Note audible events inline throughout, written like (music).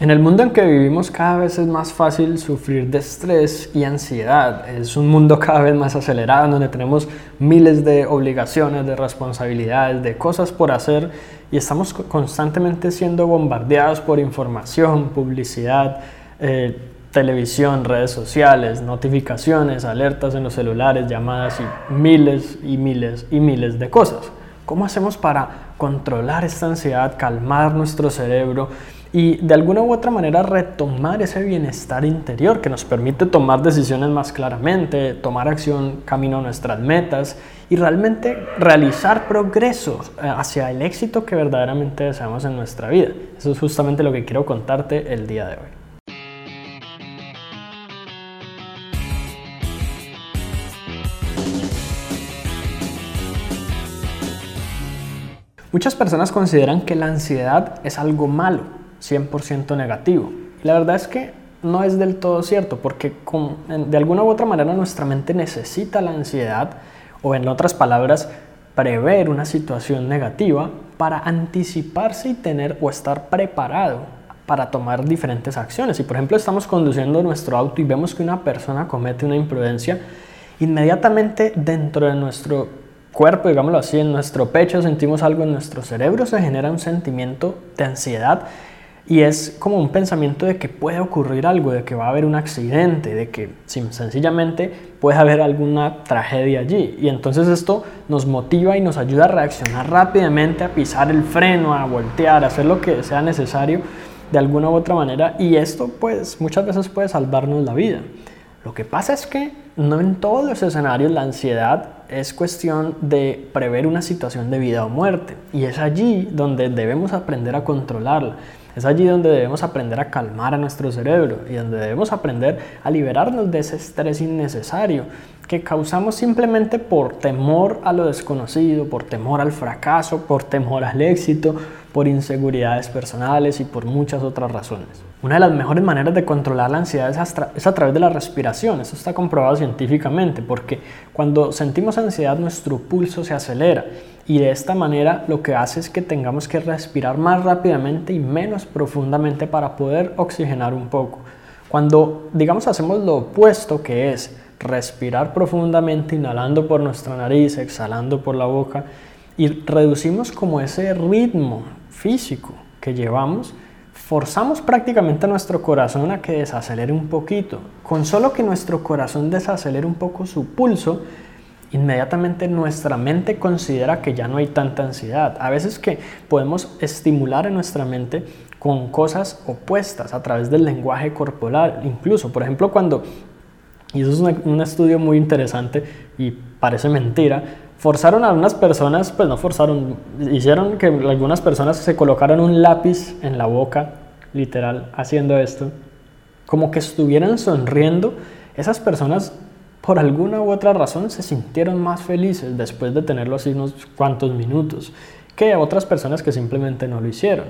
En el mundo en que vivimos cada vez es más fácil sufrir de estrés y ansiedad. Es un mundo cada vez más acelerado donde tenemos miles de obligaciones, de responsabilidades, de cosas por hacer y estamos constantemente siendo bombardeados por información, publicidad, eh, televisión, redes sociales, notificaciones, alertas en los celulares, llamadas y miles y miles y miles de cosas. ¿Cómo hacemos para controlar esta ansiedad, calmar nuestro cerebro? Y de alguna u otra manera retomar ese bienestar interior que nos permite tomar decisiones más claramente, tomar acción camino a nuestras metas y realmente realizar progresos eh, hacia el éxito que verdaderamente deseamos en nuestra vida. Eso es justamente lo que quiero contarte el día de hoy. Muchas personas consideran que la ansiedad es algo malo 100% negativo. la verdad es que no es del todo cierto, porque de alguna u otra manera nuestra mente necesita la ansiedad, o en otras palabras, prever una situación negativa para anticiparse y tener o estar preparado para tomar diferentes acciones. Si por ejemplo estamos conduciendo nuestro auto y vemos que una persona comete una imprudencia, inmediatamente dentro de nuestro cuerpo, digámoslo así, en nuestro pecho sentimos algo en nuestro cerebro, se genera un sentimiento de ansiedad y es como un pensamiento de que puede ocurrir algo, de que va a haber un accidente, de que sencillamente puede haber alguna tragedia allí. Y entonces esto nos motiva y nos ayuda a reaccionar rápidamente, a pisar el freno, a voltear, a hacer lo que sea necesario de alguna u otra manera. Y esto pues muchas veces puede salvarnos la vida. Lo que pasa es que no en todos los escenarios la ansiedad es cuestión de prever una situación de vida o muerte. Y es allí donde debemos aprender a controlarla. Es allí donde debemos aprender a calmar a nuestro cerebro y donde debemos aprender a liberarnos de ese estrés innecesario que causamos simplemente por temor a lo desconocido, por temor al fracaso, por temor al éxito, por inseguridades personales y por muchas otras razones. Una de las mejores maneras de controlar la ansiedad es a, través de la respiración. Eso está comprobado científicamente porque cuando sentimos ansiedad nuestro pulso se acelera y de esta manera lo que hace es que tengamos que respirar más rápidamente y menos profundamente para poder oxigenar un poco. Cuando digamos hacemos lo opuesto que es respirar profundamente, inhalando por nuestra nariz, exhalando por la boca y reducimos como ese ritmo físico que llevamos, forzamos prácticamente a nuestro corazón a que desacelere un poquito. Con solo que nuestro corazón desacelere un poco su pulso, inmediatamente nuestra mente considera que ya no hay tanta ansiedad. A veces que podemos estimular en nuestra mente con cosas opuestas a través del lenguaje corporal. Incluso, por ejemplo, cuando, y eso es un estudio muy interesante y parece mentira, forzaron a unas personas, pues no forzaron, hicieron que algunas personas se colocaran un lápiz en la boca, literal, haciendo esto, como que estuvieran sonriendo, esas personas por alguna u otra razón se sintieron más felices después de tenerlo así unos cuantos minutos que otras personas que simplemente no lo hicieron,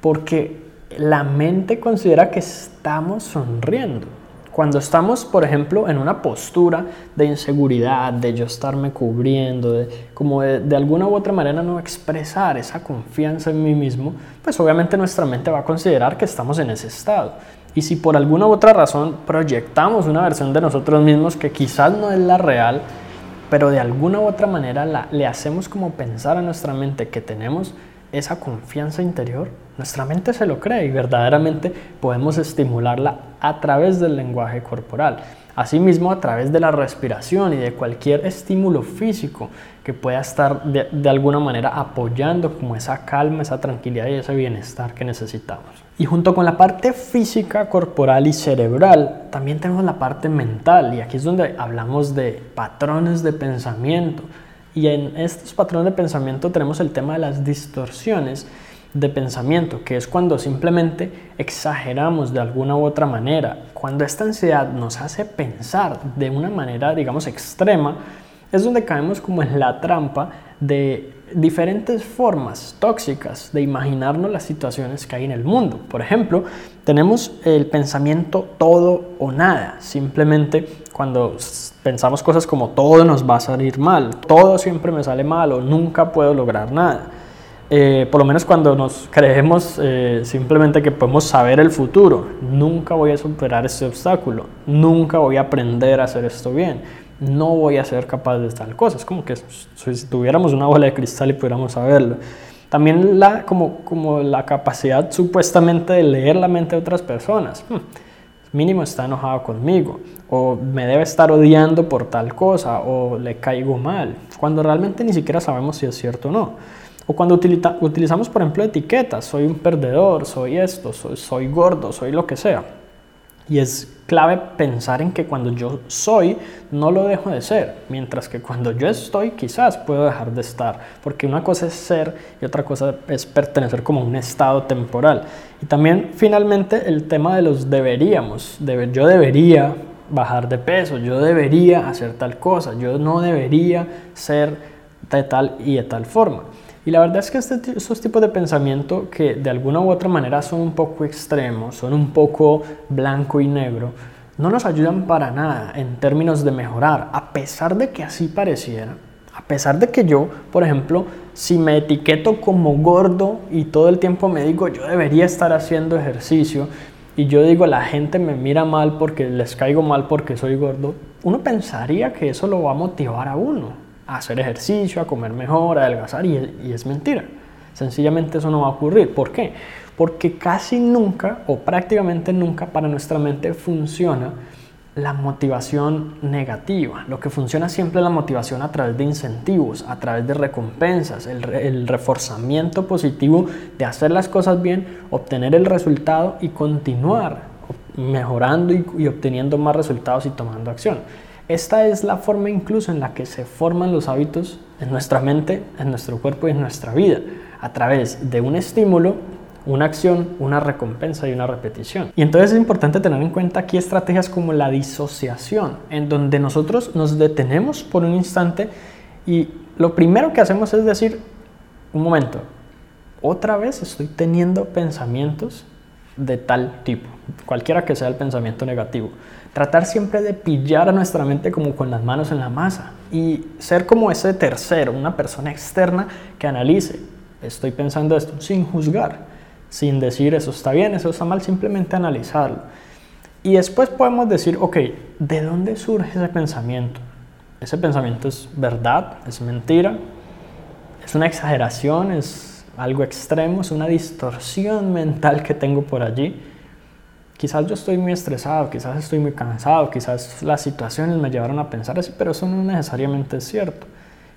porque la mente considera que estamos sonriendo. Cuando estamos, por ejemplo, en una postura de inseguridad, de yo estarme cubriendo, de como de, alguna u otra manera no expresar esa confianza en mí mismo, pues obviamente nuestra mente va a considerar que estamos en ese estado. Y si por alguna u otra razón proyectamos una versión de nosotros mismos que quizás no es la real, pero de alguna u otra manera le hacemos como pensar a nuestra mente que tenemos esa confianza interior, nuestra mente se lo cree y verdaderamente podemos estimularla a través del lenguaje corporal. Asimismo, a través de la respiración y de cualquier estímulo físico que pueda estar de, de, alguna manera apoyando como esa calma, esa tranquilidad y ese bienestar que necesitamos. Y junto con la parte física, corporal y cerebral, también tenemos la parte mental y aquí es donde hablamos de patrones de pensamiento, y en estos patrones de pensamiento tenemos el tema de las distorsiones de pensamiento, que es cuando simplemente exageramos de alguna u otra manera. Cuando esta ansiedad nos hace pensar de una manera, digamos, extrema, es donde caemos como en la trampa de diferentes formas tóxicas de imaginarnos las situaciones que hay en el mundo. Por ejemplo, tenemos el pensamiento todo o nada. Simplemente cuando pensamos cosas como todo nos va a salir mal, todo siempre me sale mal o nunca puedo lograr nada. eh, por lo menos cuando nos creemos eh, simplemente que podemos saber el futuro, nunca voy a superar este obstáculo, nunca voy a aprender a hacer esto bien, no voy a ser capaz de tal cosa. Es como que si tuviéramos una bola de cristal y pudiéramos saberlo. También la, como, como la capacidad supuestamente de leer la mente de otras personas. Hmm, mínimo está enojado conmigo, o me debe estar odiando por tal cosa, o le caigo mal, cuando realmente ni siquiera sabemos si es cierto o no. O cuando utilizamos, por ejemplo, etiquetas, soy un perdedor, soy esto, soy, soy gordo, soy lo que sea. Y es clave pensar en que cuando yo soy, no lo dejo de ser, mientras que cuando yo estoy, quizás puedo dejar de estar, porque una cosa es ser y otra cosa es pertenecer como un estado temporal. Y también finalmente el tema de los deberíamos, yo debería bajar de peso, yo debería hacer tal cosa, yo no debería ser de tal y de tal forma. Y la verdad es que este, estos tipos de pensamiento que de alguna u otra manera son un poco extremos, son un poco blanco y negro, no nos ayudan para nada en términos de mejorar, a pesar de que así pareciera. A pesar de que yo, por ejemplo, si me etiqueto como gordo y todo el tiempo me digo yo debería estar haciendo ejercicio y yo digo la gente me mira mal porque les caigo mal porque soy gordo, uno pensaría que eso lo va a motivar a uno hacer ejercicio, a comer mejor, a adelgazar, y, y es mentira. Sencillamente eso no va a ocurrir. ¿Por qué? Porque casi nunca o prácticamente nunca para nuestra mente funciona la motivación negativa. Lo que funciona siempre es la motivación a través de incentivos, a través de recompensas, el, reforzamiento positivo de hacer las cosas bien, obtener el resultado y continuar mejorando y obteniendo más resultados y tomando acción. Esta es la forma incluso en la que se forman los hábitos en nuestra mente, en nuestro cuerpo y en nuestra vida, a través de un estímulo, una acción, una recompensa y una repetición. Y entonces es importante tener en cuenta aquí estrategias como la disociación, en donde nosotros nos detenemos por un instante y lo primero que hacemos es decir, un momento, otra vez estoy teniendo pensamientos de tal tipo, cualquiera que sea el pensamiento negativo. Tratar siempre de pillar a nuestra mente como con las manos en la masa y ser como ese tercero, una persona externa que analice, estoy pensando esto, sin juzgar, sin decir eso está bien, eso está mal, simplemente analizarlo. Y después podemos decir, ok, ¿de dónde surge ese pensamiento? ¿Ese pensamiento es verdad? ¿Es mentira? ¿Es una exageración? ¿Es algo extremo? ¿Es una distorsión mental que tengo por allí? Quizás yo estoy muy estresado, quizás estoy muy cansado, quizás las situaciones me llevaron a pensar así, pero eso no necesariamente es cierto.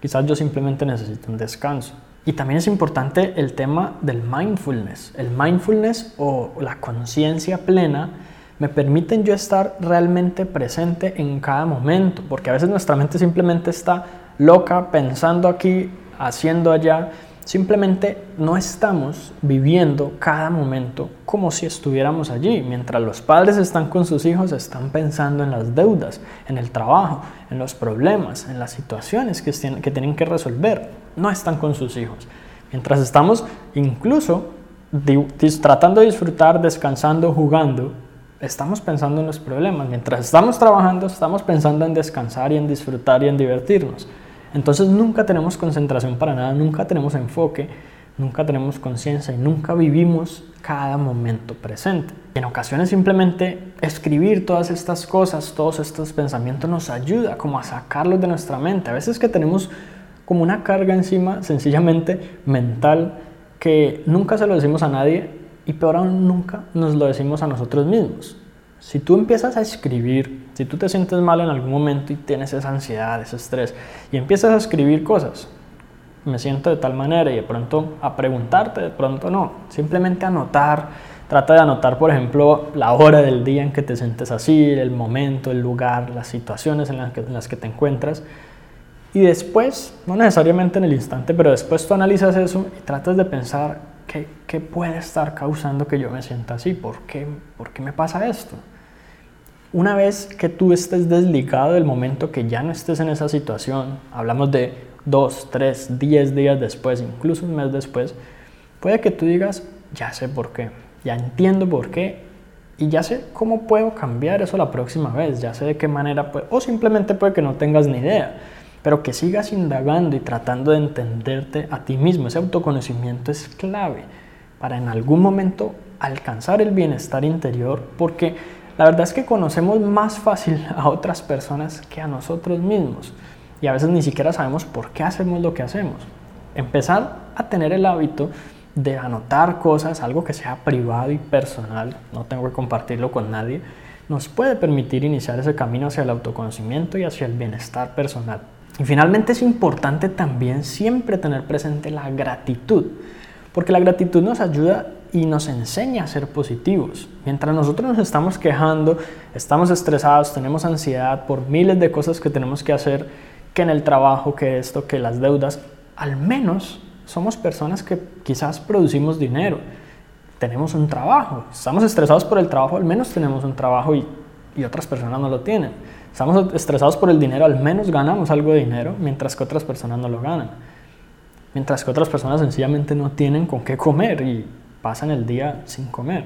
Quizás yo simplemente necesito un descanso. Y también es importante el tema del mindfulness. El mindfulness o la conciencia plena me permiten yo estar realmente presente en cada momento, porque a veces nuestra mente simplemente está loca pensando aquí, haciendo allá, Simplemente no estamos viviendo cada momento como si estuviéramos allí. Mientras los padres están con sus hijos, están pensando en las deudas, en el trabajo, en los problemas, en las situaciones que, tienen que resolver. No están con sus hijos. Mientras estamos incluso tratando de disfrutar, descansando, jugando, estamos pensando en los problemas. Mientras estamos trabajando, estamos pensando en descansar y en disfrutar y en divertirnos. Entonces nunca tenemos concentración para nada, nunca tenemos enfoque, nunca tenemos conciencia y nunca vivimos cada momento presente. En ocasiones simplemente escribir todas estas cosas, todos estos pensamientos nos ayuda como a sacarlos de nuestra mente. A veces que tenemos como una carga encima sencillamente mental que nunca se lo decimos a nadie y peor aún nunca nos lo decimos a nosotros mismos. Si tú empiezas a escribir, si tú te sientes mal en algún momento y tienes esa ansiedad, ese estrés, y empiezas a escribir cosas, me siento de tal manera y de pronto a preguntarte, de pronto no, simplemente anotar, trata de anotar, por ejemplo, la hora del día en que te sientes así, el momento, el lugar, las situaciones en las que, te encuentras. Y después, no necesariamente en el instante, pero después tú analizas eso y tratas de pensar qué, qué puede estar causando que yo me sienta así, ¿Por qué, por qué me pasa esto. Una vez que tú estés desligado del momento que ya no estés en esa situación, hablamos de dos, tres, diez días después, incluso un mes después, puede que tú digas, ya sé por qué, ya entiendo por qué y ya sé cómo puedo cambiar eso la próxima vez, ya sé de qué manera, o simplemente puede que no tengas ni idea. pero que sigas indagando y tratando de entenderte a ti mismo. Ese autoconocimiento es clave para en algún momento alcanzar el bienestar interior, porque la verdad es que conocemos más fácil (laughs) a otras personas que a nosotros mismos y a veces ni siquiera sabemos por qué hacemos lo que hacemos. Empezar a tener el hábito de anotar cosas, algo que sea privado y personal, no tengo que compartirlo con nadie, nos puede permitir iniciar ese camino hacia el autoconocimiento y hacia el bienestar personal. Y finalmente es importante también siempre tener presente la gratitud, porque la gratitud nos ayuda y nos enseña a ser positivos. Mientras nosotros nos estamos quejando, estamos estresados, tenemos ansiedad por miles de cosas que tenemos que hacer, que en el trabajo, que esto, que las deudas, al menos somos personas que quizás producimos dinero, tenemos un trabajo, estamos estresados por el trabajo, al menos tenemos un trabajo y, y otras personas no lo tienen. Estamos estresados por el dinero, al menos ganamos algo de dinero, mientras que otras personas no lo ganan. Mientras que otras personas sencillamente no tienen con qué comer y pasan el día sin comer.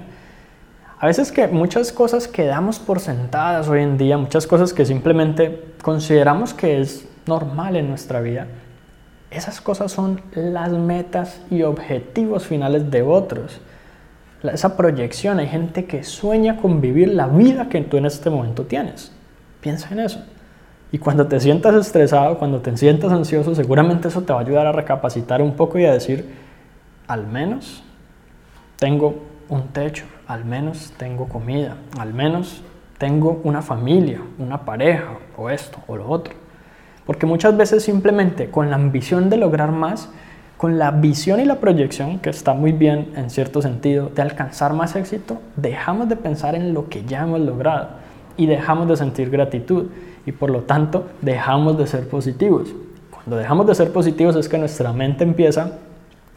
A veces que muchas cosas que damos por sentadas hoy en día, muchas cosas que simplemente consideramos que es normal en nuestra vida, esas cosas son las metas y objetivos finales de otros. Esa proyección, hay gente que sueña con vivir la vida que tú en este momento tienes. Piensa en eso. Y cuando te sientas estresado, cuando te sientas ansioso, seguramente eso te va a ayudar a recapacitar un poco y a decir, al menos tengo un techo, al menos tengo comida, al menos tengo una familia, una pareja, o esto, o lo otro. Porque muchas veces simplemente con la ambición de lograr más, con la visión y la proyección, que está muy bien en cierto sentido, de alcanzar más éxito, dejamos de pensar en lo que ya hemos logrado y dejamos de sentir gratitud y por lo tanto dejamos de ser positivos. Cuando dejamos de ser positivos es que nuestra mente empieza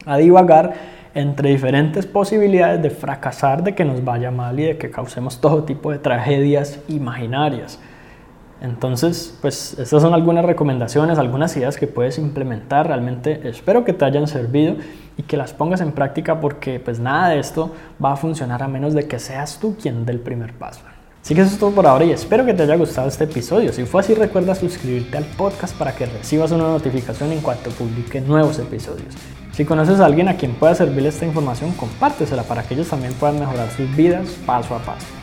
a divagar entre diferentes posibilidades de fracasar, de que nos vaya mal y de que causemos todo tipo de tragedias imaginarias. Entonces, pues estas son algunas recomendaciones, algunas ideas que puedes implementar. Realmente espero que te hayan servido y que las pongas en práctica porque pues nada de esto va a funcionar a menos de que seas tú quien dé el primer paso. Así que eso es todo por ahora y espero que te haya gustado este episodio. Si fue así, recuerda suscribirte al podcast para que recibas una notificación en cuanto publique nuevos episodios. Si conoces a alguien a quien pueda servirle esta información, compártesela para que ellos también puedan mejorar sus vidas paso a paso.